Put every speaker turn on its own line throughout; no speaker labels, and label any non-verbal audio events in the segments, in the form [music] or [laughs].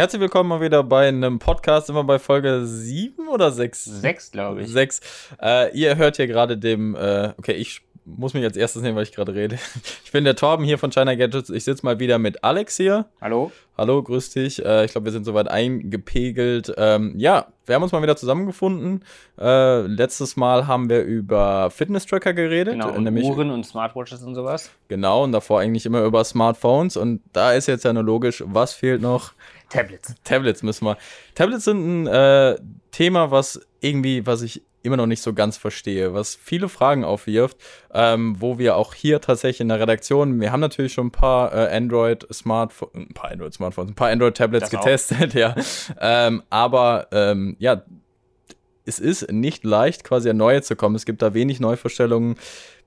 Herzlich willkommen mal wieder bei einem Podcast, immer bei Folge 7 oder 6?
6, glaube ich.
6. Äh, ihr hört hier gerade dem, äh, okay, ich muss mich als erstes nehmen, weil ich gerade rede. [laughs] Ich bin der Torben hier von China Gadgets. Ich sitze mal wieder mit Alex hier.
Hallo.
Hallo, grüß dich. Äh, ich glaube, wir sind soweit eingepegelt. Ähm, ja, wir haben uns mal wieder zusammengefunden. Äh, letztes Mal haben wir über Fitness-Tracker geredet.
Genau, und
nämlich,
Uhren und Smartwatches und sowas.
Genau, und davor eigentlich immer über Smartphones. Und da ist jetzt ja nur logisch, was fehlt noch?
Tablets.
Tablets müssen wir. Tablets sind ein äh, Thema, was irgendwie, was ich immer noch nicht so ganz verstehe, was viele Fragen aufwirft, ähm, wo wir auch hier tatsächlich in der Redaktion, wir haben natürlich schon ein paar äh, Android-Smartphones, ein paar Android-Smartphones, ein paar Android-Tablets getestet, [laughs] ja. Ähm, aber ähm, ja, es ist nicht leicht, quasi an neue zu kommen. Es gibt da wenig Neuvorstellungen.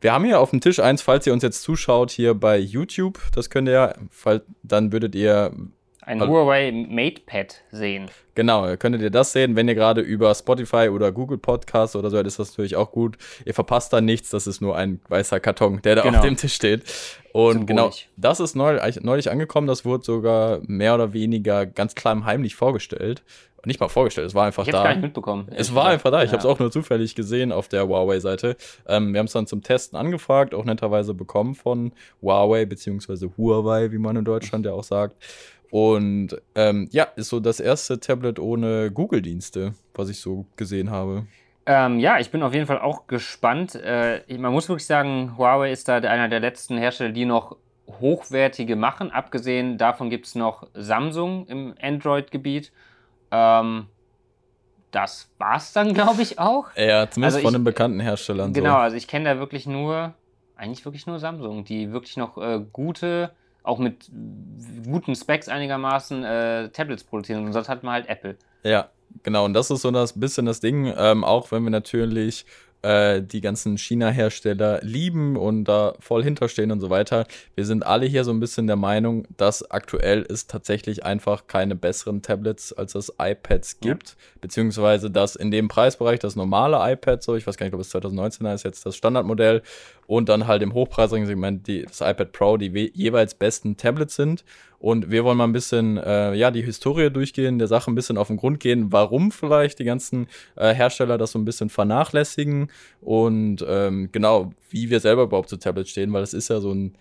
Wir haben hier auf dem Tisch eins, falls ihr uns jetzt zuschaut, hier bei YouTube, das könnt ihr, fall, dann würdet ihr
ein also, Huawei MatePad sehen.
Genau, könntet ihr das sehen, wenn ihr gerade über Spotify oder Google Podcast oder so, ist das natürlich auch gut. Ihr verpasst da nichts, das ist nur ein weißer Karton, der da genau. auf dem Tisch steht. Und genau, das ist neulich, neulich angekommen, das wurde sogar mehr oder weniger ganz klein heimlich vorgestellt. Nicht mal vorgestellt, es war einfach
ich
da.
Ich gar nicht mitbekommen.
Es war einfach da, ich ja. habe es auch nur zufällig gesehen auf der Huawei-Seite. Ähm, wir haben es dann zum Testen angefragt, auch netterweise bekommen von Huawei, beziehungsweise Huawei, wie man in Deutschland ja auch sagt. Und ähm, ja, ist so das erste Tablet ohne Google-Dienste, was ich so gesehen habe.
Ähm, ja, ich bin auf jeden Fall auch gespannt. Äh, man muss wirklich sagen, Huawei ist da einer der letzten Hersteller, die noch hochwertige machen. Abgesehen davon gibt es noch Samsung im Android-Gebiet. Ähm, das war's dann, glaube ich, auch.
Ja, zumindest also von den bekannten Herstellern.
Genau, so. also ich kenne da wirklich nur, eigentlich wirklich nur Samsung, die wirklich noch äh, gute auch mit guten Specs einigermaßen äh, Tablets produzieren. Und sonst hat man halt Apple.
Ja, genau. Und das ist so das bisschen das Ding, ähm, auch wenn wir natürlich äh, die ganzen China-Hersteller lieben und da voll hinterstehen und so weiter. Wir sind alle hier so ein bisschen der Meinung, dass aktuell es tatsächlich einfach keine besseren Tablets als das iPads gibt, ja. beziehungsweise dass in dem Preisbereich das normale iPad, so ich weiß gar nicht, ob es 2019er ist jetzt das Standardmodell und dann halt im hochpreisigen Segment die, das iPad Pro die jeweils besten Tablets sind. Und wir wollen mal ein bisschen, äh, ja, die Historie durchgehen, der Sache ein bisschen auf den Grund gehen, warum vielleicht die ganzen äh, Hersteller das so ein bisschen vernachlässigen. Und ähm, genau, wie wir selber überhaupt zu Tablets stehen, weil es ist ja so ein,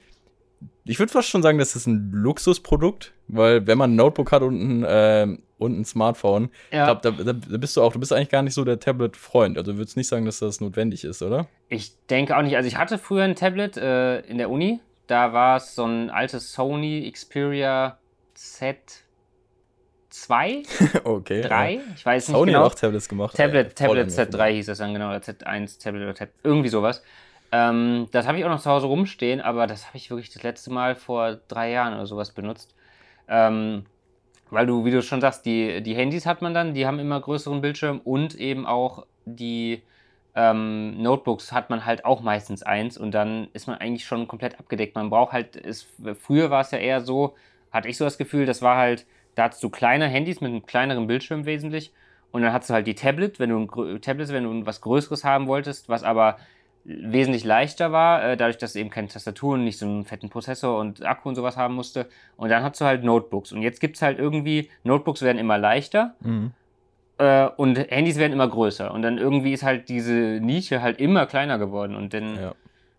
ich würde fast schon sagen, das ist ein Luxusprodukt, weil wenn man ein Notebook hat und ein, äh, und ein Smartphone, ja. glaub, da, da, bist du auch, du bist eigentlich gar nicht so der Tablet-Freund. Also du würdest nicht sagen, dass das notwendig ist, oder?
Ich denke auch nicht. Also ich hatte früher ein Tablet äh, in der Uni, da war es so ein altes Sony Xperia Z2? [laughs]
okay.
3? Ich weiß nicht
Sony
genau.
hat auch Tablets gemacht.
Tablet, Tablet Z3 hieß das dann genau, oder Z1 Tablet oder Tablet, irgendwie sowas. Ähm, das habe ich auch noch zu Hause rumstehen, aber das habe ich wirklich das letzte Mal vor drei Jahren oder sowas benutzt. Ähm, weil du, wie du schon sagst, die, die Handys hat man dann, die haben immer größeren Bildschirm und eben auch die ähm, Notebooks hat man halt auch meistens eins und dann ist man eigentlich schon komplett abgedeckt. Man braucht halt, ist, früher war es ja eher so, hatte ich so das Gefühl, das war halt, da hattest du kleine Handys mit einem kleineren Bildschirm wesentlich und dann hattest du halt die Tablet, wenn du ein Tablet, wenn du was Größeres haben wolltest, was aber wesentlich leichter war, äh, dadurch, dass eben keine Tastatur und nicht so einen fetten Prozessor und Akku und sowas haben musste. Und dann hast du halt Notebooks. Und jetzt gibt es halt irgendwie, Notebooks werden immer leichter. Mhm äh, und Handys werden immer größer. Und dann irgendwie ist halt diese Nische halt immer kleiner geworden. Und dann, ja,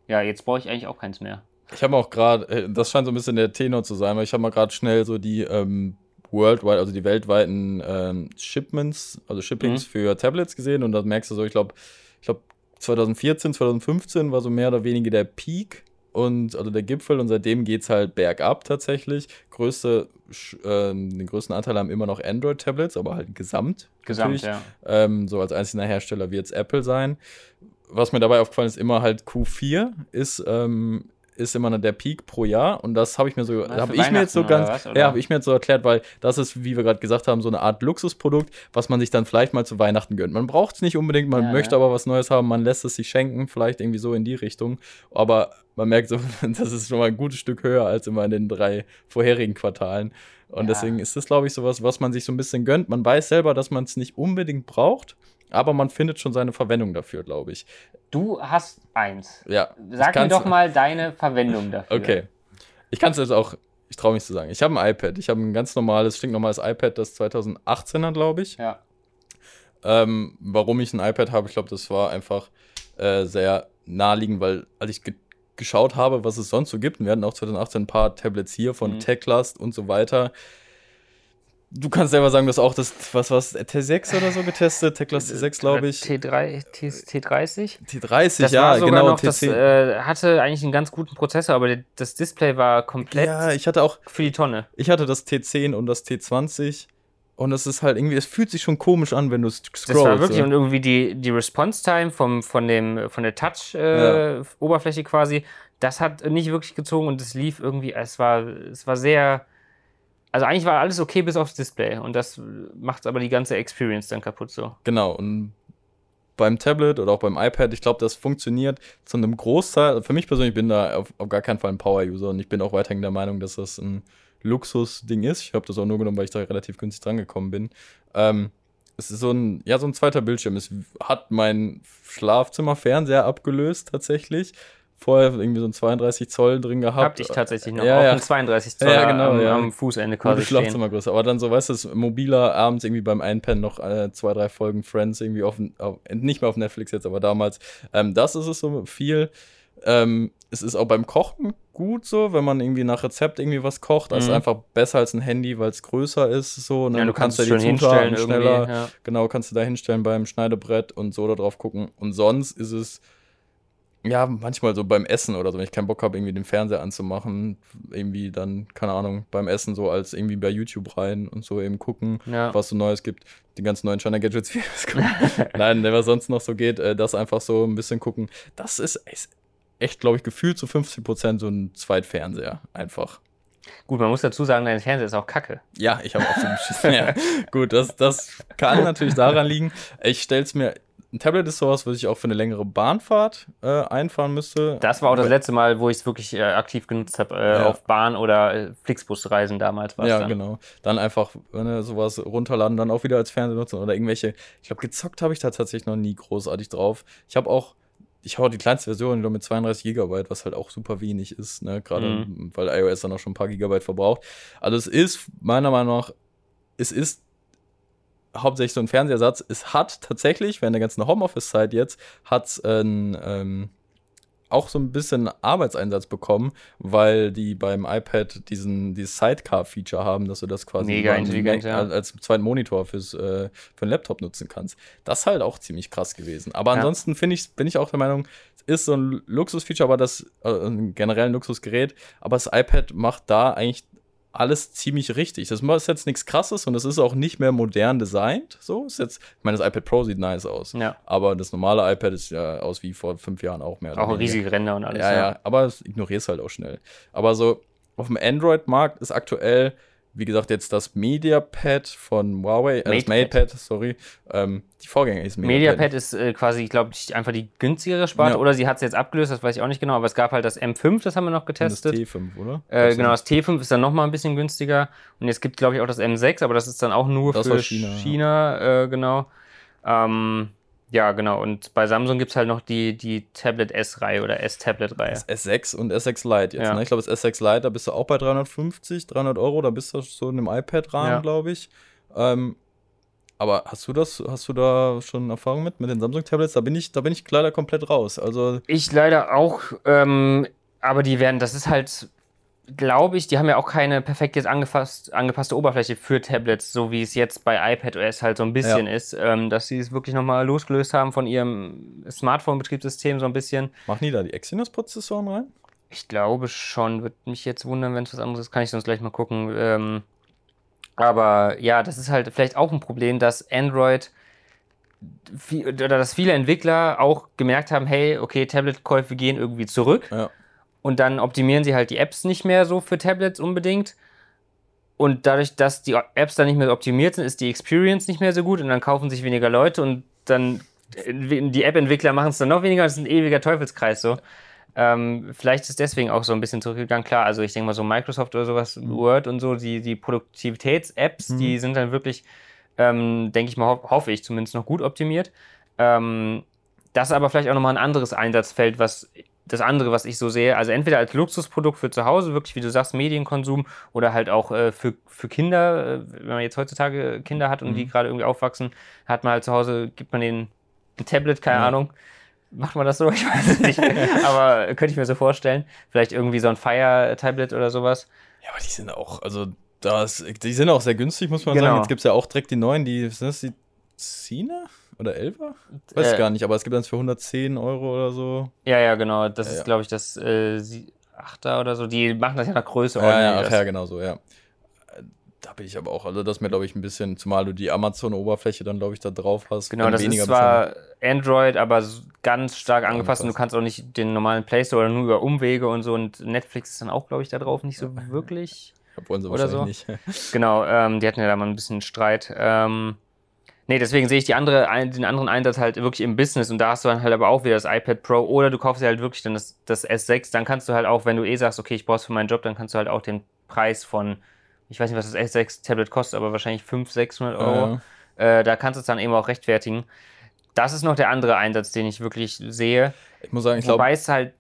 ja jetzt brauche ich eigentlich auch keins mehr.
Ich habe auch gerade, äh, das scheint so ein bisschen der Tenor zu sein, weil ich habe mal gerade schnell so die ähm, worldwide, also die weltweiten ähm, Shipments, also Shippings mhm. für Tablets gesehen und da merkst du so, ich glaube, ich glaube 2014, 2015 war so mehr oder weniger der Peak und also der Gipfel und seitdem geht es halt bergab tatsächlich. Größte, äh, den größten Anteil haben immer noch Android-Tablets, aber halt gesamt.
Gesamt, ja.
Ähm, so als einzelner Hersteller wird es Apple sein. Was mir dabei aufgefallen ist, immer halt Q4 ist ähm, ist immer der Peak pro Jahr und das habe ich mir so habe ich mir jetzt so ganz was, ja habe ich mir jetzt so erklärt weil das ist wie wir gerade gesagt haben so eine Art Luxusprodukt was man sich dann vielleicht mal zu Weihnachten gönnt. Man braucht es nicht unbedingt man ja, möchte ja. aber was Neues haben man lässt es sich schenken vielleicht irgendwie so in die Richtung. Aber man merkt so [laughs] das ist schon mal ein gutes Stück höher als immer in den drei vorherigen Quartalen. Und ja. deswegen ist das glaube ich sowas was man sich so ein bisschen gönnt. Man weiß selber dass man es nicht unbedingt braucht aber man findet schon seine Verwendung dafür, glaube ich.
Du hast eins.
Ja.
Sag mir doch [laughs] mal deine Verwendung dafür.
Okay. Ich kann es jetzt auch, ich traue mich zu sagen. Ich habe ein iPad. Ich habe ein ganz normales, stinknormales iPad, das 2018er, glaube ich.
Ja.
Ähm, warum ich ein iPad habe, ich glaube, das war einfach äh, sehr naheliegend, weil als ich ge geschaut habe, was es sonst so gibt, und wir hatten auch 2018 ein paar Tablets hier von
Mhm.
Techlast und so weiter. Du kannst selber sagen, dass auch das, was was T6 oder so getestet, Techlast T6, glaube ich.
T3, T, T30?
T30,
Das
ja,
war sogar
genau,
noch, das
T10.
äh, hatte eigentlich einen ganz guten Prozessor, aber das Display war komplett
ja, ich hatte auch,
für die Tonne.
ich hatte das T10 und das T20 und es ist halt irgendwie, es fühlt sich schon komisch an, wenn du scrollst.
Das war wirklich
so.
und irgendwie die, die Response-Time vom, von, dem, von der Touch-Oberfläche quasi, das hat nicht wirklich gezogen und es lief irgendwie, es war, es war sehr, also eigentlich war alles okay bis aufs Display und das macht aber die ganze Experience dann kaputt so.
Genau, und beim Tablet oder auch beim iPad, ich glaube, das funktioniert zu einem Großteil. Für mich persönlich bin da auf, auf gar keinen Fall ein Power-User und ich bin auch weiterhin der Meinung, dass das ein Luxus-Ding ist. Ich habe das auch nur genommen, weil ich da relativ günstig dran gekommen bin. Ähm, es ist so ein, ja, so ein zweiter Bildschirm. Es hat mein Schlafzimmer-Fernseher abgelöst, tatsächlich. Vorher irgendwie so ein 32 Zoll drin gehabt.
Hab ich tatsächlich noch
Ja,
auf
ja.
einem 32 Zoll
Ja, genau,
am,
ja.
am Fußende
Gute
quasi stehen.
Schlafzimmergröße. Aber dann so, weißt du, mobiler abends irgendwie beim Einpennen noch äh, zwei, drei Folgen Friends irgendwie auf, auf nicht mehr auf Netflix jetzt, aber damals. Ähm, das ist es so viel. Ähm, es ist auch beim Kochen gut so, wenn man irgendwie nach Rezept irgendwie was kocht. Das ist
Mhm.
einfach besser als ein Handy, weil es größer ist. So, ne?
Ja, du kannst es
ja
hinstellen
Zutaten
irgendwie. Ja.
Genau, kannst du da hinstellen beim Schneidebrett und so da drauf gucken. Und sonst ist es, ja, manchmal so beim Essen oder so, wenn ich keinen Bock habe, irgendwie den Fernseher anzumachen, irgendwie dann, keine Ahnung, beim Essen so als irgendwie bei YouTube rein und so eben gucken,
Ja.
was so Neues gibt. Die ganzen neuen China Gadgets, wie es kommt. Nein, was sonst noch so geht, äh, das einfach so ein bisschen gucken. Das ist, echt, glaube ich, gefühlt zu 50% so ein Zweitfernseher. Einfach.
Gut, man muss dazu sagen, dein Fernseher ist auch kacke.
Ja, ich habe auch so beschissen. ja. [laughs] Gut, das, das kann natürlich daran liegen. Ich stelle es mir. Ein Tablet ist sowas, was ich auch für eine längere Bahnfahrt äh, einfahren müsste.
Das war auch das letzte Mal, wo ich es wirklich äh, aktiv genutzt habe, äh,
Ja.
auf Bahn- oder äh, Flixbusreisen damals war
Ja,
dann.
genau. Dann einfach ne, sowas runterladen, dann auch wieder als Fernseher nutzen oder irgendwelche. Ich glaube, gezockt habe ich da tatsächlich noch nie großartig drauf. Ich habe auch, ich habe die kleinste Version nur mit 32 Gigabyte, was halt auch super wenig ist, ne? Gerade
Mhm.
weil iOS dann auch schon ein paar Gigabyte verbraucht. Also es ist meiner Meinung nach, es ist hauptsächlich so ein Fernsehersatz. Es hat tatsächlich, während der ganzen Homeoffice-Zeit jetzt, hat es ähm, auch so ein bisschen Arbeitseinsatz bekommen, weil die beim iPad diesen dieses Sidecar-Feature haben, dass du das quasi
Mega intelligent, ja.
als, zweiten Monitor fürs, äh, für einen Laptop nutzen kannst. Das ist halt auch ziemlich krass gewesen. Aber
Ja.
ansonsten finde ich, bin ich auch der Meinung, es ist so ein Luxusfeature, aber das äh, generell ein Luxusgerät, aber das iPad macht da eigentlich alles ziemlich richtig. Das ist jetzt nichts krasses und es ist auch nicht mehr modern designt. So ist jetzt, ich meine, das iPad Pro sieht nice aus.
Ja,
Aber das normale iPad ist ja aus wie vor fünf Jahren auch mehr.
auch riesige Ränder und alles.
Ja, ja, aber das ignorierst halt auch schnell. Aber so auf dem Android-Markt ist aktuell, wie gesagt, jetzt das MediaPad von Huawei, äh, das
MatePad.
Sorry. Ähm, die Vorgänger ist
MediaPad ist äh, quasi, glaube ich, einfach die günstigere Sparte.
Ja.
Oder sie hat es jetzt abgelöst, das weiß ich auch nicht genau. Aber es gab halt das M5, das haben wir noch
Und das
getestet.
T5, oder?
Äh, genau, das T5 ist dann nochmal ein bisschen günstiger. Und jetzt gibt, glaube ich, auch das M6, aber das ist dann auch nur
Das
für
China,
China,
ja.
äh, genau. Ähm, ja, genau. Und bei Samsung gibt es halt noch die, die Tablet S-Reihe oder S-Tablet-Reihe.
Das S6 und S6 Lite jetzt.
Ja.
Ne? Ich glaube, das S6 Lite, da bist du auch bei 350, 300 Euro, da bist du so in einem iPad-Rahmen,
Ja.
glaube ich. Ähm, aber hast du das, hast du da schon Erfahrung mit, mit den Samsung-Tablets? Da bin ich, da bin ich leider komplett raus. Also,
Ich leider auch, ähm, aber die werden, das ist halt, glaube ich, die haben ja auch keine perfekt jetzt angefasst, angepasste Oberfläche für Tablets, so wie es jetzt bei iPadOS halt so ein bisschen
Ja.
ist, ähm, dass sie es wirklich nochmal losgelöst haben von ihrem Smartphone-Betriebssystem so ein bisschen.
machen die da die Exynos-Prozessoren rein?
Ich glaube schon, würde mich jetzt wundern, wenn es was anderes ist, kann ich sonst gleich mal gucken. Ähm, aber ja, das ist halt vielleicht auch ein Problem, dass Android viel, oder dass viele Entwickler auch gemerkt haben, hey, okay, Tablet-Käufe gehen irgendwie zurück
Ja.
Und dann optimieren sie halt die Apps nicht mehr so für Tablets unbedingt. Und dadurch, dass die Apps dann nicht mehr optimiert sind, ist die Experience nicht mehr so gut und dann kaufen sich weniger Leute und dann äh, die App-Entwickler machen es dann noch weniger. Das ist ein ewiger Teufelskreis so. Ähm, vielleicht ist deswegen auch so ein bisschen zurückgegangen. Klar, also ich denke mal so Microsoft oder sowas, Word und so, die, die Produktivitäts-Apps,
Mhm.
die sind dann wirklich, ähm, denke ich mal, ho hoffe ich zumindest noch gut optimiert. Ähm, das ist aber vielleicht auch nochmal ein anderes Einsatzfeld, was das andere, was ich so sehe, also entweder als Luxusprodukt für zu Hause, wirklich wie du sagst, Medienkonsum oder halt auch äh, für, für Kinder, äh, wenn man jetzt heutzutage Kinder hat und
Mhm.
die gerade irgendwie aufwachsen, hat man halt zu Hause, gibt man denen ein Tablet, keine
Ja.
Ahnung. Macht man das so? [laughs] Ich weiß es nicht. [laughs] Aber könnte ich mir so vorstellen. Vielleicht irgendwie so ein Fire-Tablet oder sowas.
Ja, aber die sind auch, also das, die sind auch sehr günstig, muss man
Genau.
sagen. Jetzt gibt es ja auch direkt die neuen, die, sind das die Zehner oder Elfer? Weiß
Äh,
gar nicht, aber es gibt eins für 110 Euro oder so.
Ja, ja, genau. Das
Ja,
ist, glaube ich, das äh, sie- Achter oder so. Die machen das ja nach Größe.
Ja, ja, ach ja, genau so, ja. Da bin ich aber auch, also das ist mir, glaube ich, ein bisschen, zumal du die Amazon-Oberfläche dann, glaube ich, da drauf hast.
Genau, das
weniger
ist zwar Android, aber ganz stark angepasst und du kannst auch nicht den normalen Play Store oder nur über Umwege und so. Und Netflix ist dann auch, glaube ich, da drauf nicht so wirklich.
wollen sie
oder
wahrscheinlich nicht.
Genau, ähm, die hatten ja da mal ein bisschen Streit. Ähm, nee, deswegen sehe ich die andere, den anderen Einsatz halt wirklich im Business und da hast du dann halt aber auch wieder das iPad Pro oder du kaufst dir halt wirklich dann das, das S6, dann kannst du halt auch, wenn du eh sagst, okay, ich brauch's für meinen Job, dann kannst du halt auch den Preis von, ich weiß nicht, was das S6 Tablet kostet, aber wahrscheinlich 500, 600 Euro,
Ja.
äh, da kannst du es dann eben auch rechtfertigen. Das ist noch der andere Einsatz, den ich wirklich sehe.
Ich muss sagen, ich glaube,
Wobei es halt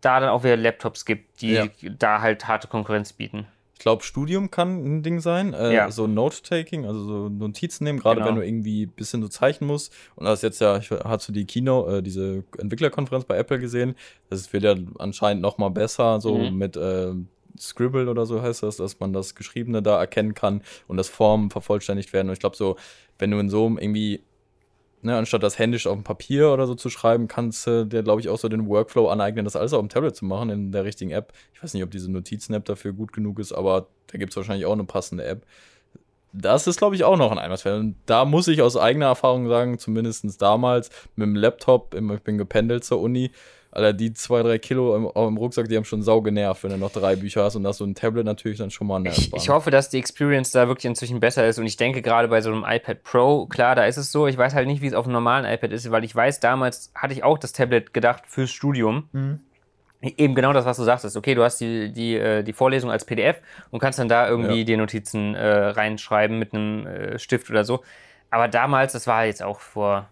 da dann auch wieder Laptops gibt, die
Ja.
da halt harte Konkurrenz bieten.
Ich glaube, Studium kann ein Ding sein. Äh,
Ja.
So Note-Taking, also so Notizen nehmen, gerade
Genau.
wenn du irgendwie ein bisschen so zeichnen musst. Und das jetzt ja, ich hast du die Kino, äh, diese Entwicklerkonferenz bei Apple gesehen. Das wird ja anscheinend noch mal besser, so
Mhm.
mit äh, Scribble oder so heißt das, dass man das Geschriebene da erkennen kann und das Formen vervollständigt werden. Und ich glaube, so, wenn du in so einem irgendwie Ne, anstatt das händisch auf dem Papier oder so zu schreiben, kannst du dir, glaube ich, auch so den Workflow aneignen, das alles auf dem Tablet zu machen in der richtigen App. Ich weiß nicht, ob diese Notizen-App dafür gut genug ist, aber da gibt es wahrscheinlich auch eine passende App. Das ist, glaube ich, auch noch ein Einsatz. Und da muss ich aus eigener Erfahrung sagen, zumindest damals mit dem Laptop, im- ich bin gependelt zur Uni, Alter, die zwei, drei Kilo im, im Rucksack, die haben schon sau genervt, wenn du noch drei Bücher hast und das so ein Tablet natürlich dann schon mal
Ich, ich hoffe, dass die Experience da wirklich inzwischen besser ist und ich denke gerade bei so einem iPad Pro, klar, da ist es so. Ich weiß halt nicht, wie es auf einem normalen iPad ist, weil ich weiß, damals hatte ich auch das Tablet gedacht fürs Studium. Eben genau das, was du sagst. Okay, du hast die, die, äh, die Vorlesung als PDF und kannst dann da irgendwie
Ja.
die Notizen äh, reinschreiben mit einem äh, Stift oder so. Aber damals, das war jetzt auch vor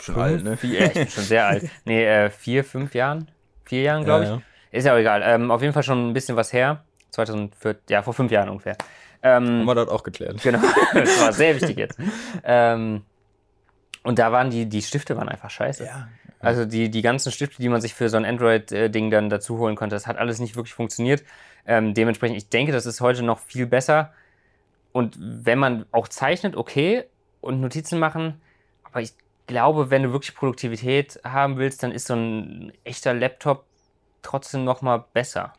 Schon alt, ne?
vier, ja, ich bin schon sehr alt. [laughs] Nee, äh, vier, fünf Jahren? Vier Jahren, glaube ich.
Ja, ja.
Ist ja auch egal. Ähm, auf jeden Fall schon ein bisschen was her. 2004, ja, vor fünf Jahren ungefähr. Ähm,
Haben wir das auch geklärt.
Genau, [laughs] das war sehr wichtig jetzt. Ähm, und da waren die, die Stifte waren einfach scheiße.
Ja.
Also die, die ganzen Stifte, die man sich für so ein Android-Ding dann dazu holen konnte, das hat alles nicht wirklich funktioniert. Ähm, dementsprechend, ich denke, das ist heute noch viel besser. Und wenn man auch zeichnet, okay, und Notizen machen, aber ich glaube, wenn du wirklich Produktivität haben willst, dann ist so ein echter Laptop trotzdem noch mal besser.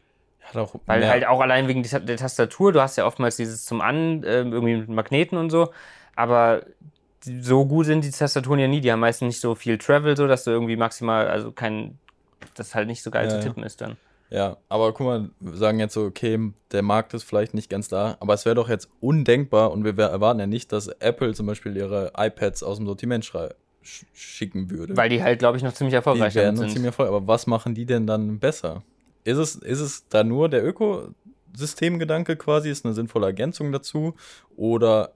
Weil
mehr-
halt auch allein wegen der Tastatur, du hast ja oftmals dieses zum An, äh, irgendwie mit Magneten und so, aber so gut sind die Tastaturen ja nie. Die haben meistens nicht so viel Travel, so dass du irgendwie maximal, also kein, das halt nicht so geil
Ja,
zu
ja.
tippen ist dann.
Ja, aber guck mal, wir sagen jetzt so, okay, der Markt ist vielleicht nicht ganz da, aber es wäre doch jetzt undenkbar und wir erwarten ja nicht, dass Apple zum Beispiel ihre iPads aus dem Sortiment schrei- sch schicken würde.
Weil die halt, glaube ich, noch ziemlich
die
erfolgreich
werden
damit sind.
ziemlich voll. Aber was machen die denn dann besser? Ist es, ist es da nur der Ökosystemgedanke quasi, ist eine sinnvolle Ergänzung dazu? Oder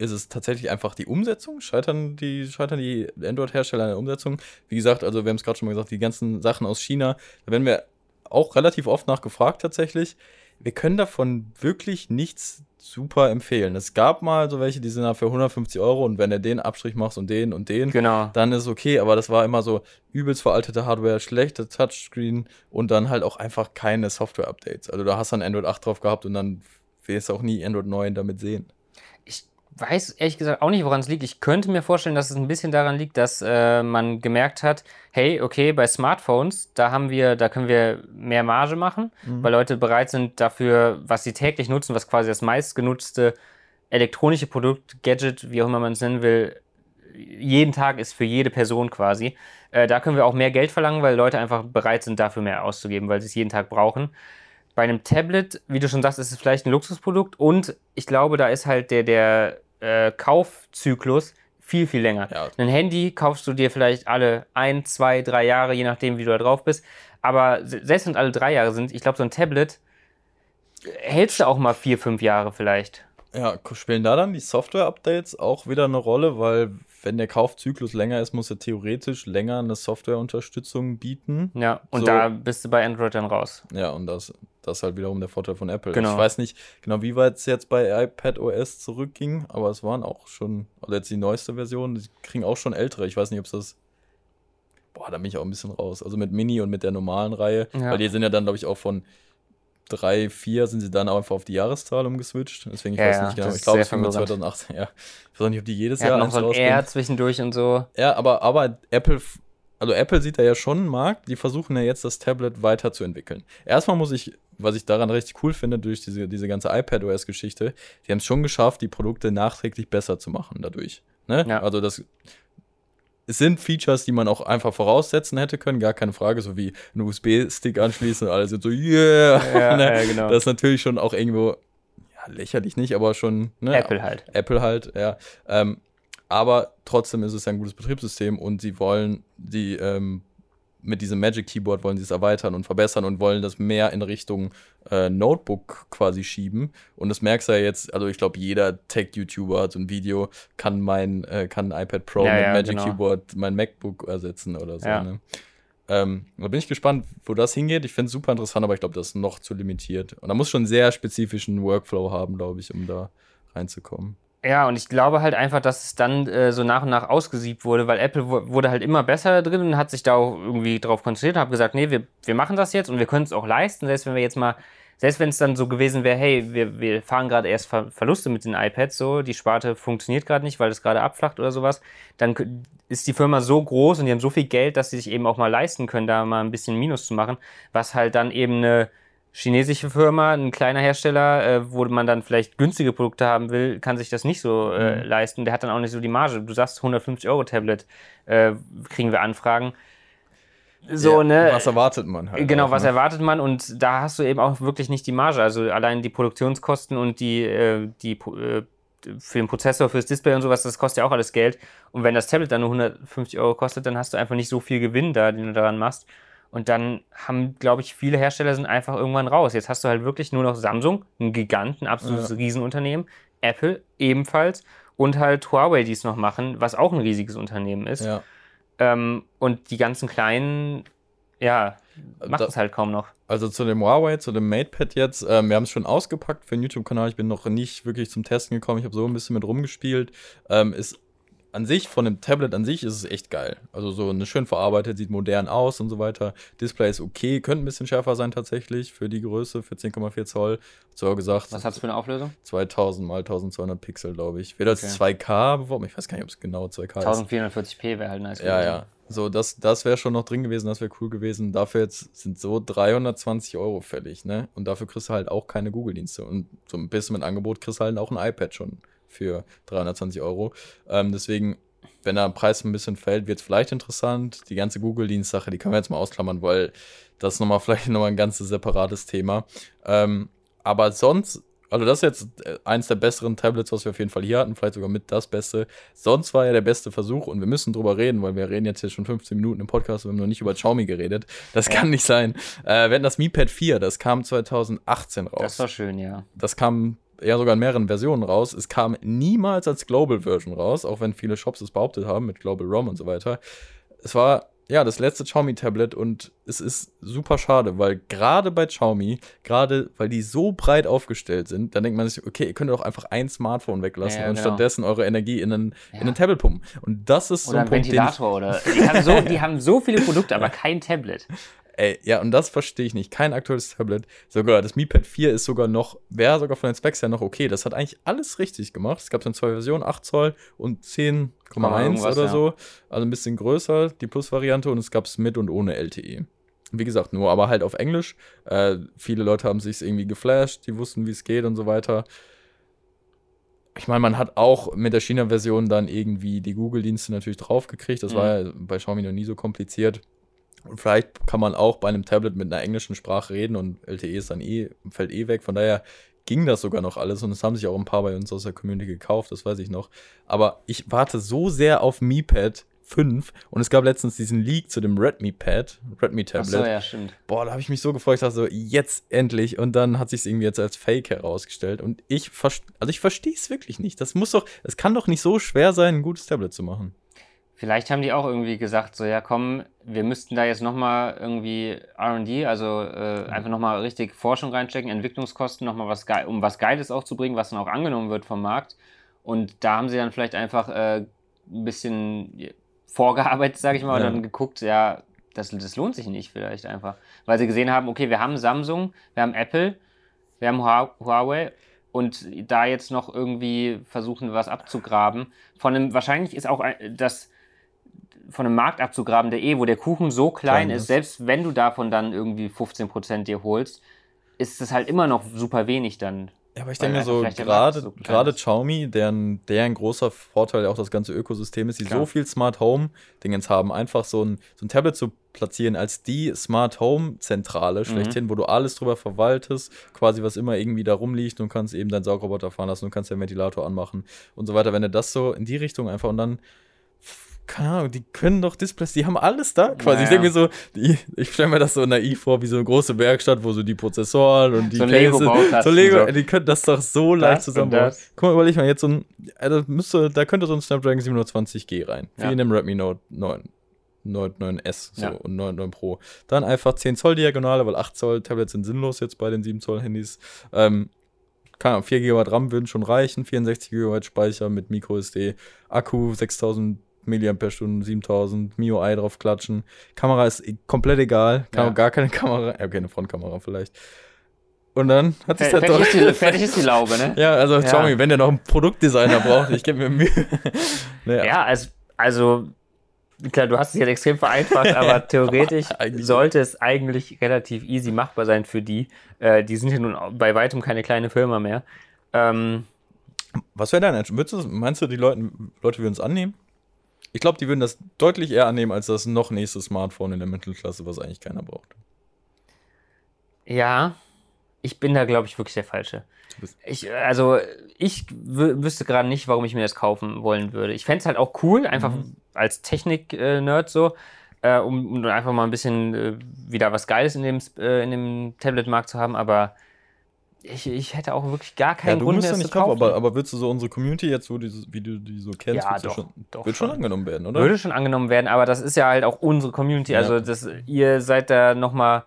ist es tatsächlich einfach die Umsetzung? Scheitern die, scheitern die Android-Hersteller an der Umsetzung? Wie gesagt, also wir haben es gerade schon mal gesagt, die ganzen Sachen aus China, da werden wir auch relativ oft nachgefragt tatsächlich. Wir können davon wirklich nichts super empfehlen. Es gab mal so welche, die sind da für 150 Euro und wenn du den Abstrich machst und den und den,
Genau.
dann ist okay, aber das war immer so übelst veraltete Hardware, schlechte Touchscreen und dann halt auch einfach keine Software-Updates. Also da hast du ein Android 8 drauf gehabt und dann wirst du auch nie Android 9 damit sehen.
Ich weiß ehrlich gesagt auch nicht, woran es liegt. Ich könnte mir vorstellen, dass es ein bisschen daran liegt, dass äh, man gemerkt hat, hey, okay, bei Smartphones, da haben wir, da können wir mehr Marge machen, weil Leute bereit sind dafür, was sie täglich nutzen, was quasi das meistgenutzte elektronische Produkt, Gadget, wie auch immer man es nennen will, jeden Tag ist für jede Person quasi. Äh, da können wir auch mehr Geld verlangen, weil Leute einfach bereit sind, dafür mehr auszugeben, weil sie es jeden Tag brauchen. Bei einem Tablet, wie du schon sagst, ist es vielleicht ein Luxusprodukt und ich glaube, da ist halt der, der äh, Kaufzyklus viel, viel länger.
Ja.
Ein Handy kaufst du dir vielleicht alle ein, zwei, drei Jahre, je nachdem, wie du da drauf bist. Aber se- selbst wenn alle drei Jahre sind, ich glaube, so ein Tablet hältst du auch mal vier, fünf Jahre vielleicht.
Ja, spielen da dann die Software-Updates auch wieder eine Rolle, weil wenn der Kaufzyklus länger ist, muss er theoretisch länger eine Softwareunterstützung bieten.
Ja, und
So.
da bist du bei Android dann raus.
Ja, und das, das ist halt wiederum der Vorteil von Apple.
Genau.
Ich weiß nicht genau, wie weit es jetzt bei iPad OS zurückging, aber es waren auch schon, also jetzt die neueste Version, die kriegen auch schon ältere. Ich weiß nicht, ob es das. Boah, da bin ich auch ein bisschen raus. Also mit Mini und mit der normalen Reihe,
Ja.
weil die sind ja dann, glaube ich, auch von 3, 4 sind sie dann einfach auf die Jahreszahl umgeswitcht. Deswegen, ich
Ja,
weiß
ja,
nicht genau. Ich glaube, es fing mit
verwirrend.
2018. Ja. Ich weiß nicht, ob die jedes
hat
Jahr
noch so ein. R zwischendurch und so.
Ja, aber, aber Apple, also Apple sieht da ja schon einen Markt, die versuchen ja jetzt das Tablet weiterzuentwickeln. Erstmal muss ich, was ich daran richtig cool finde, durch diese, diese ganze iPadOS-Geschichte, die haben es schon geschafft, die Produkte nachträglich besser zu machen dadurch. Ne?
Ja.
Also das es sind Features, die man auch einfach voraussetzen hätte können, gar keine Frage, so wie einen USB-Stick anschließen und alle sind so, yeah.
Ja, [laughs]
ne?
ja, genau.
Das ist natürlich schon auch irgendwo, ja, lächerlich nicht, aber schon, ne?
Apple halt.
Apple halt, ja. Ähm, aber trotzdem ist es ein gutes Betriebssystem und sie wollen die ähm, mit diesem Magic Keyboard wollen sie es erweitern und verbessern und wollen das mehr in Richtung äh, Notebook quasi schieben. Und das merkst du ja jetzt, also ich glaube, jeder Tech-YouTuber hat so ein Video, kann mein, äh, kann ein iPad Pro
Ja,
mit
ja,
Magic
genau.
Keyboard mein MacBook ersetzen oder so.
Ja.
Ne? Ähm, da bin ich gespannt, wo das hingeht. Ich finde es super interessant, aber ich glaube, das ist noch zu limitiert. Und da muss schon einen sehr spezifischen Workflow haben, glaube ich, um da reinzukommen.
Ja, und ich glaube halt einfach, dass es dann äh, so nach und nach ausgesiebt wurde, weil Apple wu- wurde halt immer besser drin und hat sich da auch irgendwie drauf konzentriert und hat gesagt, nee, wir, wir machen das jetzt und wir können es auch leisten, selbst wenn wir jetzt mal, selbst wenn es dann so gewesen wäre, hey, wir, wir fahren gerade erst Ver Verluste mit den iPads, so, die Sparte funktioniert gerade nicht, weil es gerade abflacht oder sowas, dann ist die Firma so groß und die haben so viel Geld, dass sie sich eben auch mal leisten können, da mal ein bisschen Minus zu machen, was halt dann eben eine chinesische Firma, ein kleiner Hersteller, äh, wo man dann vielleicht günstige Produkte haben will, kann sich das nicht so äh,
Mhm.
leisten. Der hat dann auch nicht so die Marge. Du sagst 150 Euro Tablet, äh, kriegen wir Anfragen. So,
Ja,
ne?
Was erwartet man halt?
Genau,
auch,
was
ne?
erwartet man? Und da hast du eben auch wirklich nicht die Marge. Also allein die Produktionskosten und die, äh, die äh, für den Prozessor, fürs Display und sowas, das kostet ja auch alles Geld. Und wenn das Tablet dann nur 150 Euro kostet, dann hast du einfach nicht so viel Gewinn da, den du daran machst. Und dann haben, glaube ich, viele Hersteller sind einfach irgendwann raus. Jetzt hast du halt wirklich nur noch Samsung, ein Gigant, ein absolutes
Ja.
Riesenunternehmen, Apple ebenfalls und halt Huawei, die es noch machen, was auch ein riesiges Unternehmen ist.
Ja.
Ähm, und die ganzen kleinen, ja, machen
Da-
es halt kaum noch.
Also zu dem Huawei, zu dem MatePad jetzt, ähm, wir haben es schon ausgepackt für den YouTube-Kanal. Ich bin noch nicht wirklich zum Testen gekommen. Ich habe so ein bisschen mit rumgespielt. Ähm, ist an sich, von dem Tablet an sich, ist es echt geil. Also so eine schön verarbeitet, sieht modern aus und so weiter. Display ist okay, könnte ein bisschen schärfer sein tatsächlich für die Größe, für 10,4 Zoll. So gesagt,
Was hat es für eine Auflösung?
2000 mal 1200 Pixel, glaube ich. Wird als
Okay.
2K beworben. Ich weiß gar nicht, ob es genau 2K ist.
1440p wäre halt nice.
Ja, ja. So, das, das wäre schon noch drin gewesen, das wäre cool gewesen. Dafür jetzt sind so 320 Euro fällig, ne? Und dafür kriegst du halt auch keine Google-Dienste. Und so ein bisschen mit Angebot kriegst du halt auch ein iPad schon für 320 Euro. Ähm, deswegen, wenn der Preis ein bisschen fällt, wird es vielleicht interessant. Die ganze Google-Dienst-Sache, die können wir jetzt mal ausklammern, weil das ist nochmal [laughs] vielleicht nochmal ein ganzes separates Thema. Ähm, aber sonst, also das ist jetzt äh, eins der besseren Tablets, was wir auf jeden Fall hier hatten, vielleicht sogar mit das Beste. Sonst war ja der beste Versuch und wir müssen drüber reden, weil wir reden jetzt hier schon 15 Minuten im Podcast und wir haben noch nicht über Xiaomi geredet. Das
Ja.
kann nicht sein. Äh, wir hatten das Mi Pad 4, das kam 2018 raus.
Das war schön, ja.
Das kam ja sogar in mehreren Versionen raus. Es kam niemals als Global Version raus, auch wenn viele Shops es behauptet haben mit Global ROM und so weiter. Es war ja das letzte Xiaomi Tablet und es ist super schade, weil gerade bei Xiaomi, gerade weil die so breit aufgestellt sind, dann denkt man sich, okay, ihr könnt doch einfach ein Smartphone weglassen
Ja, ja,
und
genau.
stattdessen eure Energie in ein,
Ja.
in ein Tablet pumpen. Und das ist so
Oder
ein
ein
Punkt, den ich,
Ventilator oder. Die haben, so, die haben so viele Produkte, aber kein Tablet. [laughs]
Ey, ja, und das verstehe ich nicht. Kein aktuelles Tablet. Sogar das Mi Pad 4 ist sogar noch, wäre sogar von den Specs her noch okay. Das hat eigentlich alles richtig gemacht. Es gab dann zwei Versionen, 8 Zoll und 10,1
irgendwas,
oder
ja.
so. Also ein bisschen größer, die Plus-Variante. Und es gab es mit und ohne LTE. Wie gesagt, nur aber halt auf Englisch. Äh, viele Leute haben sich irgendwie geflasht, die wussten, wie es geht und so weiter. Ich meine, man hat auch mit der China-Version dann irgendwie die Google-Dienste natürlich draufgekriegt. Das
Mhm.
war ja bei Xiaomi noch nie so kompliziert. Und vielleicht kann man auch bei einem Tablet mit einer englischen Sprache reden und LTE ist dann eh, fällt eh weg. Von daher ging das sogar noch alles und es haben sich auch ein paar bei uns aus der Community gekauft, das weiß ich noch. Aber ich warte so sehr auf Mi Pad 5 und es gab letztens diesen Leak zu dem Redmi Pad, Redmi
Ach
Tablet.
so, ja, stimmt.
Boah, da habe ich mich so gefreut, ich dachte so, jetzt endlich. Und dann hat sich irgendwie jetzt als Fake herausgestellt. Und ich, also ich verstehe es wirklich nicht. Das muss doch, es kann doch nicht so schwer sein, ein gutes Tablet zu machen.
Vielleicht haben die auch irgendwie gesagt, so, ja, komm, wir müssten da jetzt nochmal irgendwie RD, also äh, einfach nochmal richtig Forschung reinstecken, Entwicklungskosten, nochmal was geil, um was Geiles aufzubringen, was dann auch angenommen wird vom Markt. Und da haben sie dann vielleicht einfach äh, ein bisschen vorgearbeitet, sage ich mal, und
Ja.
dann geguckt, ja, das, das lohnt sich nicht vielleicht einfach. Weil sie gesehen haben, okay, wir haben Samsung, wir haben Apple, wir haben Hua- Huawei und da jetzt noch irgendwie versuchen, was abzugraben. Von einem, wahrscheinlich ist auch das von einem Markt abzugraben, der eh, wo der Kuchen so klein,
Klein
ist,
ist.
selbst wenn du davon dann irgendwie 15% dir holst, ist es halt immer noch super wenig dann.
Ja, aber ich denke mir so, gerade
so
gerade. Xiaomi, deren, deren großer Vorteil auch das ganze Ökosystem ist, die
Klar.
so viel Smart Home Dingens haben, einfach so ein, so ein Tablet zu platzieren als die Smart Home Zentrale schlechthin, wo du alles drüber verwaltest, quasi was immer irgendwie da rumliegt und kannst eben deinen Saugroboter fahren lassen, du kannst den Ventilator anmachen und so weiter. Wenn du das so in die Richtung einfach und dann keine Ahnung, die können doch Displays, die haben alles da quasi. Ich
Ja,
denke mir so, die, ich stelle mir das so naiv vor, wie so eine große Werkstatt, wo so die Prozessoren und die
So
Cases-
Lego-Baukasten,
so Lego,
so.
die können das doch so leicht
Das und
zusammenbauen. Guck mal, überleg mal, jetzt so ein, also müsste, da könnte so ein Snapdragon 720G rein, wie
Ja.
in dem Redmi Note 9. Note 9S so,
Ja.
und 9, 9 Pro. Dann einfach 10 Zoll Diagonale, weil 8 Zoll Tablets sind sinnlos jetzt bei den 7 Zoll Handys. Ähm, keine Ahnung, 4 GB RAM würden schon reichen, 64 GB Speicher mit MicroSD, Akku 6000 mAh, 7000, MIUI drauf klatschen. Kamera ist e- komplett egal, kann
Ja.
gar keine Kamera, ja, okay, eine Frontkamera vielleicht. Und dann hat halt
Fertig
doch.
ist, die, fertig ist die Laube, ne? [laughs]
ja, also
Ja.
Xiaomi, wenn der noch einen Produktdesigner braucht, ich gebe mir Mühe. [laughs] naja.
Ja, also, also klar, du hast es jetzt extrem vereinfacht, aber [laughs] theoretisch sollte es eigentlich relativ easy machbar sein für die. Äh, die sind ja nun bei weitem keine kleine Firma mehr. Ähm,
Was wäre dein meinst du, die Leute, Leute würden es annehmen? Ich glaube, die würden das deutlich eher annehmen als das noch nächste Smartphone in der Mittelklasse, was eigentlich keiner braucht.
ja, ich bin da, glaube ich, wirklich der Falsche. Ich, also, ich wü- wüsste gerade nicht, warum ich mir das kaufen wollen würde. Ich fände es halt auch cool, einfach
Mhm.
als Technik-Nerd so, äh, um, um einfach mal ein bisschen äh, wieder was Geiles in dem, äh, in dem Tablet-Markt zu haben, aber ich, ich hätte auch wirklich gar
Ja,
keinen
du
Grund
musst
mehr,
ja
es
nicht
zu
kaufen,
kaufen.
aber, aber würdest du so unsere Community jetzt, wo die, so- wie du die so kennst,
Ja, doch,
schon,
doch
wird schon
schon.
angenommen werden, oder?
Würde schon angenommen werden, aber das ist ja halt auch unsere Community.
Ja.
Also das, ihr seid da nochmal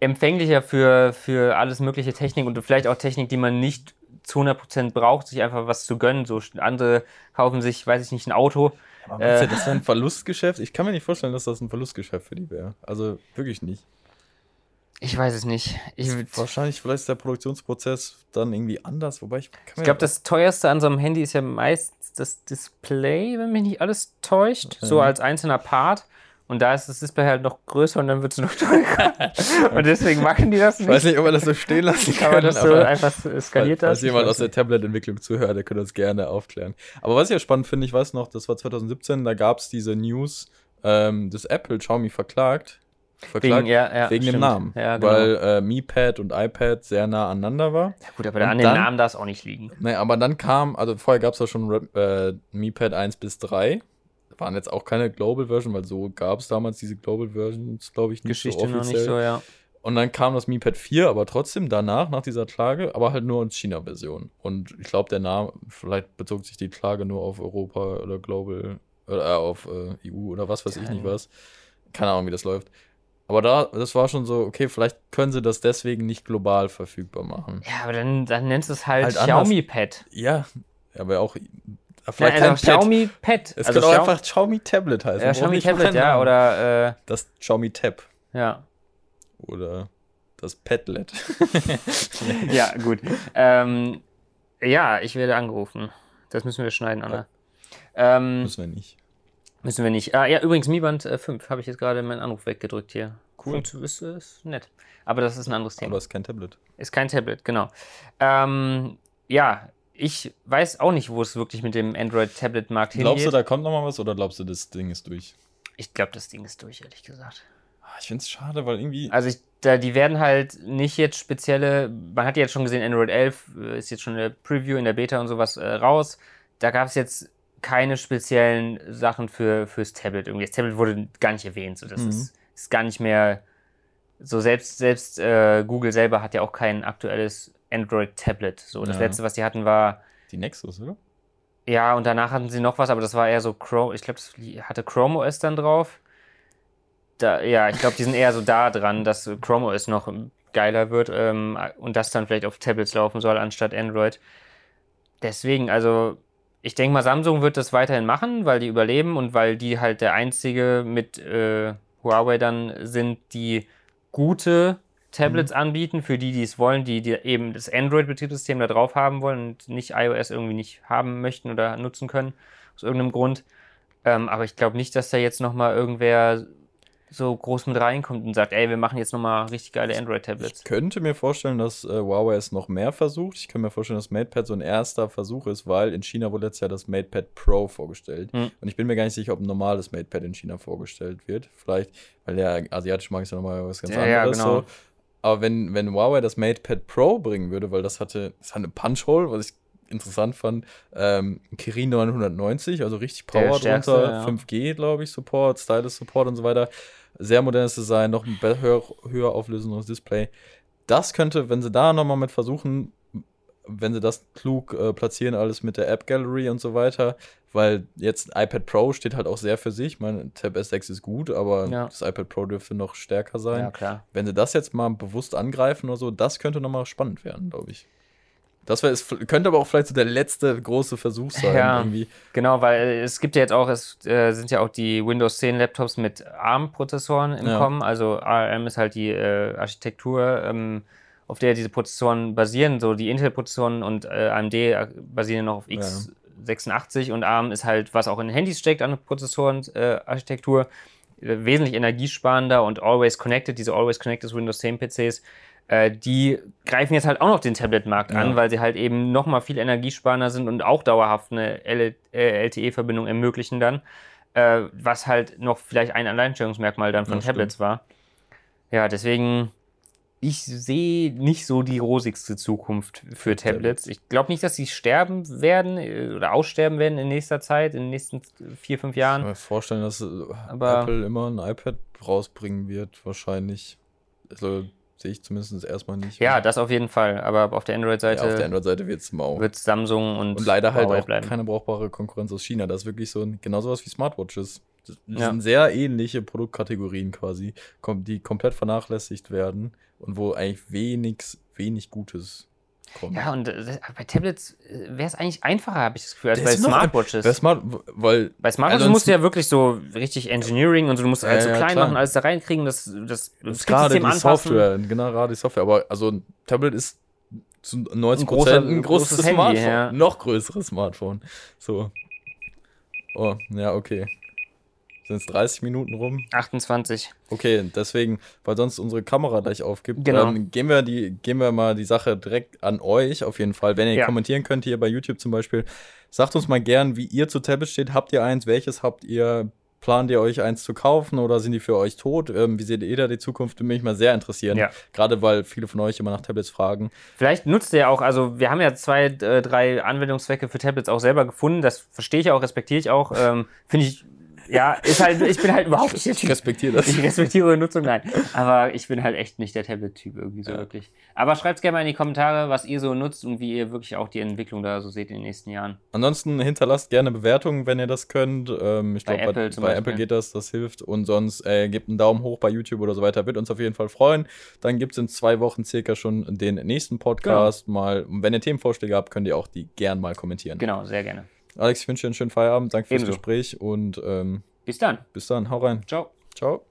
empfänglicher für, für alles mögliche Technik und vielleicht auch Technik, die man nicht zu 100% braucht, sich einfach was zu gönnen. So andere kaufen sich, weiß ich nicht, ein Auto.
Aber
Äh.
das wäre ein Verlustgeschäft? Ich kann mir nicht vorstellen, dass das ein Verlustgeschäft für die wäre. Also wirklich nicht.
Ich weiß es nicht. Ich, ich
Wahrscheinlich, vielleicht ist der Produktionsprozess dann irgendwie anders, wobei ich. kann mir-
glaube, das teuerste an so einem Handy ist ja meist das Display, wenn mich nicht alles täuscht. So
Ja.
als einzelner Part. Und da ist das Display halt noch größer und dann wird es noch [laughs] teurer. [laughs] und deswegen machen die das
Ich weiß
nicht.
nicht, ob wir das so stehen lassen [laughs]
Kann man
können,
das so
aber-
einfach skaliert
Falls
das?
jemand
Ich
aus der Tablet-Entwicklung zuhört, der könnte uns gerne aufklären. Aber was ich ja spannend finde, ich weiß noch, das war 2017, da gab es diese News, ähm, dass Apple Xiaomi verklagt. Verklagt
Wegen, ja, ja,
wegen dem. Namen.
Ja, genau.
Weil äh, Mi Pad und iPad sehr nah aneinander war.
ja, gut, aber
und
an
dann-
Namen darf es auch nicht liegen.
Nee, aber dann kam, also vorher gab es ja schon äh, Mi Pad 1 bis 3. Waren jetzt auch keine Global Version, weil so gab es damals diese Global Versions, glaube ich, nicht
Geschichte
so
noch
offiziell.
nicht so, ja.
Und dann kam das Mi Pad 4, aber trotzdem danach, nach dieser Klage, aber halt nur als China-Version. Und ich glaube, der Name, vielleicht bezog sich die Klage nur auf Europa oder Global, oder äh, auf äh, EU oder was weiß ich nicht was. Keine Ahnung, wie das läuft. Aber da, das war schon so, okay, vielleicht können sie das deswegen nicht global verfügbar machen.
Ja, aber dann, dann nennst du es halt,
Halt anders.
Xiaomi Pad.
Ja, aber auch,
Ja,
vielleicht
also
kein Pad.
Xiaomi Pad.
Es
also
könnte auch einfach Xiaomi Tablet heißen.
ja, Xiaomi Tablet, ja, oder, äh,
Das Xiaomi Tab
ja.
oder das Padlet. [laughs]
Ja, gut. ähm, ja, ich werde angerufen. Das müssen wir schneiden, Anna. Ähm,
Müssen wir nicht.
Müssen wir nicht. Ah, ja, übrigens, Mi Band äh, 5 habe ich jetzt gerade meinen Anruf weggedrückt hier.
Cool.
Funkt- Ist, ist nett. Aber das ist ein anderes Thema.
Aber es ist kein Tablet.
Ist kein Tablet, genau. Ähm, ja, ich weiß auch nicht, wo es wirklich mit dem Android-Tablet-Markt hingeht.
Glaubst du, da kommt noch mal was oder glaubst du, das Ding ist durch?
Ich glaube, das Ding ist durch, ehrlich gesagt.
Ah, Ich finde es schade, weil irgendwie.
Also ich, da, die werden halt nicht jetzt spezielle, man hat ja jetzt schon gesehen, Android 11 äh, ist jetzt schon in der Preview, in der Beta und sowas äh, raus. Da gab es jetzt keine speziellen Sachen für, fürs Tablet irgendwie. Das Tablet wurde gar nicht erwähnt. So, das
Mhm.
ist, ist gar nicht mehr. So, selbst, selbst äh, Google selber hat ja auch kein aktuelles Android-Tablet. So, das
Ja.
letzte, was die hatten, war.
Die Nexus, oder?
Ja, und danach hatten sie noch was, aber das war eher so Chrome. Ich glaube, das hatte Chrome OS dann drauf. Da, ja, ich glaube, die sind eher so da dran, dass Chrome OS noch geiler wird ähm, und das dann vielleicht auf Tablets laufen soll anstatt Android. Deswegen, also ich denke mal, Samsung wird das weiterhin machen, weil die überleben und weil die halt der einzige mit äh, Huawei dann sind, die gute Tablets anbieten für die, die es wollen, die, die eben das Android-Betriebssystem da drauf haben wollen und nicht iOS irgendwie nicht haben möchten oder nutzen können, aus irgendeinem Grund. Ähm, aber ich glaube nicht, dass da jetzt nochmal irgendwer so groß mit reinkommt und sagt, ey, wir machen jetzt nochmal richtig geile Android-Tablets.
Ich könnte mir vorstellen, dass äh, Huawei es noch mehr versucht. Ich kann mir vorstellen, dass MatePad so ein erster Versuch ist, weil in China wurde jetzt ja das MatePad Pro vorgestellt.
Hm.
Und ich bin mir gar nicht sicher, ob ein normales MatePad in China vorgestellt wird. Vielleicht, weil der asiatische Markt ist ja nochmal was ganz
Ja, ja,
anderes.
genau.
So. Aber wenn, wenn Huawei das MatePad Pro bringen würde, weil das hatte, das hatte eine Punch-Hole, was ich interessant fand, ähm, Kirin 990, also richtig Power
stärkste,
drunter,
ja.
5G, glaube ich, Support, Stylus Support und so weiter. Sehr modernes Design, noch ein höher, höher auflösendes Display. Das könnte, wenn sie da nochmal mit versuchen, wenn sie das klug äh, platzieren, alles mit der App Gallery und so weiter, weil jetzt iPad Pro steht halt auch sehr für sich. Mein Tab S6 ist gut, aber
Ja.
das iPad Pro dürfte noch stärker sein.
Ja.
Wenn sie das jetzt mal bewusst angreifen oder so, das könnte nochmal spannend werden, glaube ich. Das wär, es könnte aber auch vielleicht so der letzte große Versuch sein.
Ja.
Irgendwie.
Genau, weil äh, es gibt ja jetzt auch, es äh, sind ja auch die Windows 10 Laptops mit ARM-Prozessoren im
Ja.
Kommen. Also ARM ist halt die äh, Architektur, ähm, auf der diese Prozessoren basieren. So die Intel-Prozessoren und äh, AMD basieren noch auf x86 und ARM ist halt, was auch in Handys steckt an Prozessoren-Architektur, äh, wesentlich energiesparender und always connected, diese always connected Windows 10 PCs. Äh, die greifen jetzt halt auch noch den Tablet-Markt
Ja.
an, weil sie halt eben noch mal viel energiesparender sind und auch dauerhaft eine L äh, LTE-Verbindung ermöglichen dann, äh, was halt noch vielleicht ein Alleinstellungsmerkmal dann von
Ja, stimmt.
Tablets war. Ja, deswegen, ich sehe nicht so die rosigste Zukunft für Tablets. Ich glaube nicht, dass sie sterben werden äh, oder aussterben werden in nächster Zeit, in den nächsten vier, fünf
Ich
Jahren.
kann mir vorstellen, dass
Aber-
Apple immer ein iPad rausbringen wird, wahrscheinlich. Also sehe ich zumindest erstmal nicht.
Ja, das auf jeden Fall. Aber auf der
ja,
Android-Seite
auf der Android-Seite wird es mau.
wird Samsung und,
Und leider halt auch
bleiben.
keine brauchbare Konkurrenz aus China. Das ist wirklich so ein, genau sowas wie Smartwatches. Das
Ja.
sind sehr ähnliche Produktkategorien quasi, die komplett vernachlässigt werden und wo eigentlich wenig, wenig Gutes kommt.
Ja, und äh, bei Tablets wäre es eigentlich einfacher, habe ich das Gefühl, als
Das
bei Smartwatches.
Wer Smart, weil
bei Smartwatches
Also
musst du ja wirklich so richtig Engineering und so, du musst
Ja,
alles so klein
klar.
machen, alles da reinkriegen, das, das
das ist gerade die Software, genau gerade die Software. Aber also ein Tablet ist zu 90
Ein großer-
Prozent ein großes,
großes Handy,
Smartphone.
ja.
Noch größeres Smartphone. So. Oh, ja, okay. Sind es 30 Minuten rum?
28.
Okay, deswegen, weil sonst unsere Kamera gleich aufgibt,
Genau.
ähm, gehen, wir die, gehen wir mal die Sache direkt an euch auf jeden Fall. Wenn ihr
Ja.
kommentieren könnt hier bei YouTube zum Beispiel, sagt uns mal gern, wie ihr zu Tablets steht. Habt ihr eins? Welches habt ihr? Plant ihr euch eins zu kaufen oder sind die für euch tot? Ähm, wie seht ihr da die Zukunft? Würde mich mal sehr interessieren.
Ja.
Gerade weil viele von euch immer nach Tablets fragen.
Vielleicht nutzt ihr ja auch, also wir haben ja zwei, äh, drei Anwendungszwecke für Tablets auch selber gefunden. Das verstehe ich auch, respektiere ich auch. Ähm, [laughs] Finde ich, ja, ist halt, ich bin halt überhaupt nicht der
Ich
Typ.
respektiere das.
Ich respektiere eure Nutzung, nein. Aber ich bin halt echt nicht der Tablet-Typ irgendwie so
Ja.
wirklich. Aber schreibt gerne mal in die Kommentare, was ihr so nutzt und wie ihr wirklich auch die Entwicklung da so seht in den nächsten Jahren.
Ansonsten hinterlasst gerne Bewertungen, wenn ihr das könnt. Ähm, ich
Bei
glaube, bei,
Apple
bei
Beispiel.
Apple geht das, das hilft. Und sonst äh, gebt einen Daumen hoch bei YouTube oder so weiter. Wird uns auf jeden Fall freuen. Dann gibt es in zwei Wochen circa schon den nächsten Podcast. Mal, und wenn ihr Themenvorschläge habt, könnt ihr auch die gern mal kommentieren.
Genau, sehr gerne.
Alex, ich wünsche dir einen schönen Feierabend. Danke fürs
Ebenso.
Gespräch und ähm,
Bis dann.
bis dann. Hau rein.
Ciao.
Ciao.